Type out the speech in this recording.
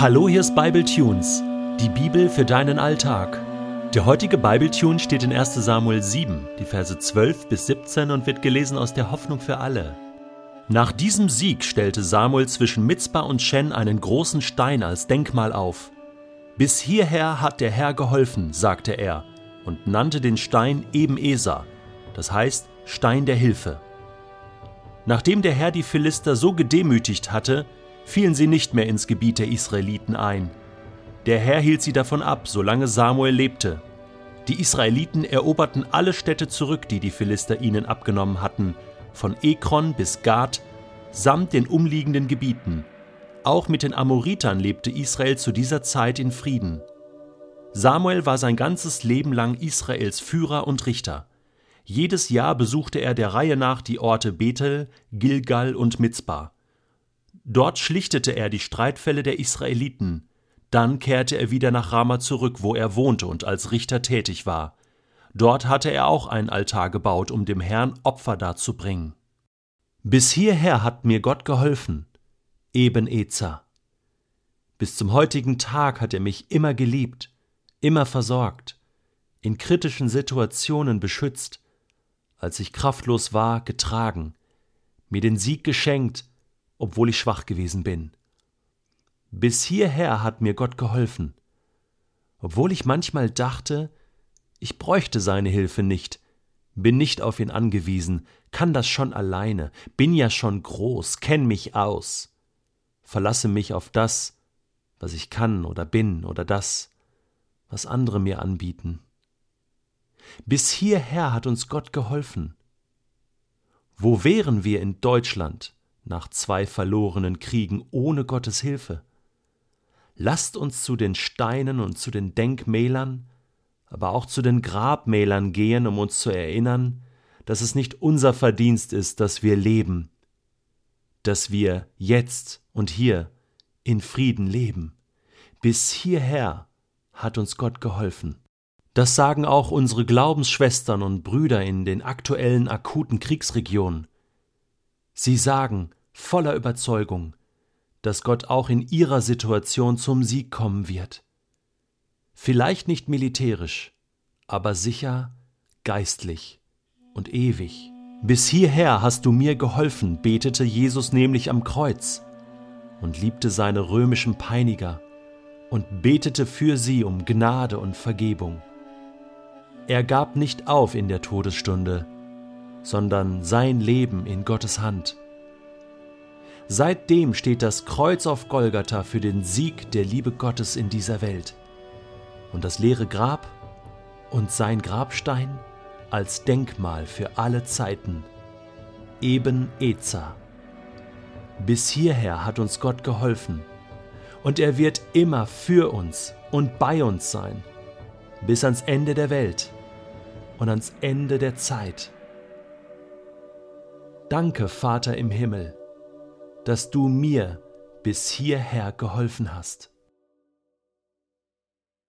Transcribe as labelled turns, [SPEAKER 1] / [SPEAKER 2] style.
[SPEAKER 1] Hallo, hier ist Bible Tunes, die Bibel für deinen Alltag. Der heutige Bible Tune steht in 1. Samuel 7, die Verse 12 bis 17 und wird gelesen aus der Hoffnung für alle. Nach diesem Sieg stellte Samuel zwischen Mitzbah und Shen einen großen Stein als Denkmal auf. Bis hierher hat der Herr geholfen, sagte er, und nannte den Stein Eben-Eser, das heißt Stein der Hilfe. Nachdem der Herr die Philister so gedemütigt hatte, fielen sie nicht mehr ins Gebiet der Israeliten ein. Der Herr hielt sie davon ab, solange Samuel lebte. Die Israeliten eroberten alle Städte zurück, die die Philister ihnen abgenommen hatten, von Ekron bis Gad, samt den umliegenden Gebieten. Auch mit den Amoritern lebte Israel zu dieser Zeit in Frieden. Samuel war sein ganzes Leben lang Israels Führer und Richter. Jedes Jahr besuchte er der Reihe nach die Orte Bethel, Gilgal und Mitzbah. Dort schlichtete er die Streitfälle der Israeliten. Dann kehrte er wieder nach Rama zurück, wo er wohnte und als Richter tätig war. Dort hatte er auch einen Altar gebaut, um dem Herrn Opfer darzubringen. Bis hierher hat mir Gott geholfen, eben Ezer. Bis zum heutigen Tag hat er mich immer geliebt, immer versorgt, in kritischen Situationen beschützt, als ich kraftlos war, getragen, mir den Sieg geschenkt, obwohl ich schwach gewesen bin. Bis hierher hat mir Gott geholfen, obwohl ich manchmal dachte, ich bräuchte seine Hilfe nicht, bin nicht auf ihn angewiesen, kann das schon alleine, bin ja schon groß, kenn mich aus, verlasse mich auf das, was ich kann oder bin oder das, was andere mir anbieten. Bis hierher hat uns Gott geholfen. Wo wären wir in Deutschland, nach zwei verlorenen Kriegen ohne Gottes Hilfe. Lasst uns zu den Steinen und zu den Denkmälern, aber auch zu den Grabmälern gehen, um uns zu erinnern, dass es nicht unser Verdienst ist, dass wir leben, dass wir jetzt und hier in Frieden leben. Bis hierher hat uns Gott geholfen. Das sagen auch unsere Glaubensschwestern und Brüder in den aktuellen akuten Kriegsregionen. Sie sagen, voller Überzeugung, dass Gott auch in ihrer Situation zum Sieg kommen wird. Vielleicht nicht militärisch, aber sicher geistlich und ewig. Bis hierher hast du mir geholfen, betete Jesus nämlich am Kreuz und liebte seine römischen Peiniger und betete für sie um Gnade und Vergebung. Er gab nicht auf in der Todesstunde, sondern sein Leben in Gottes Hand Seitdem steht das Kreuz auf Golgatha für den Sieg der Liebe Gottes in dieser Welt. Und das leere Grab und sein Grabstein als Denkmal für alle Zeiten. Eben Ezer. Bis hierher hat uns Gott geholfen. Und er wird immer für uns und bei uns sein. Bis ans Ende der Welt und ans Ende der Zeit. Danke, Vater im Himmel dass du mir bis hierher geholfen hast.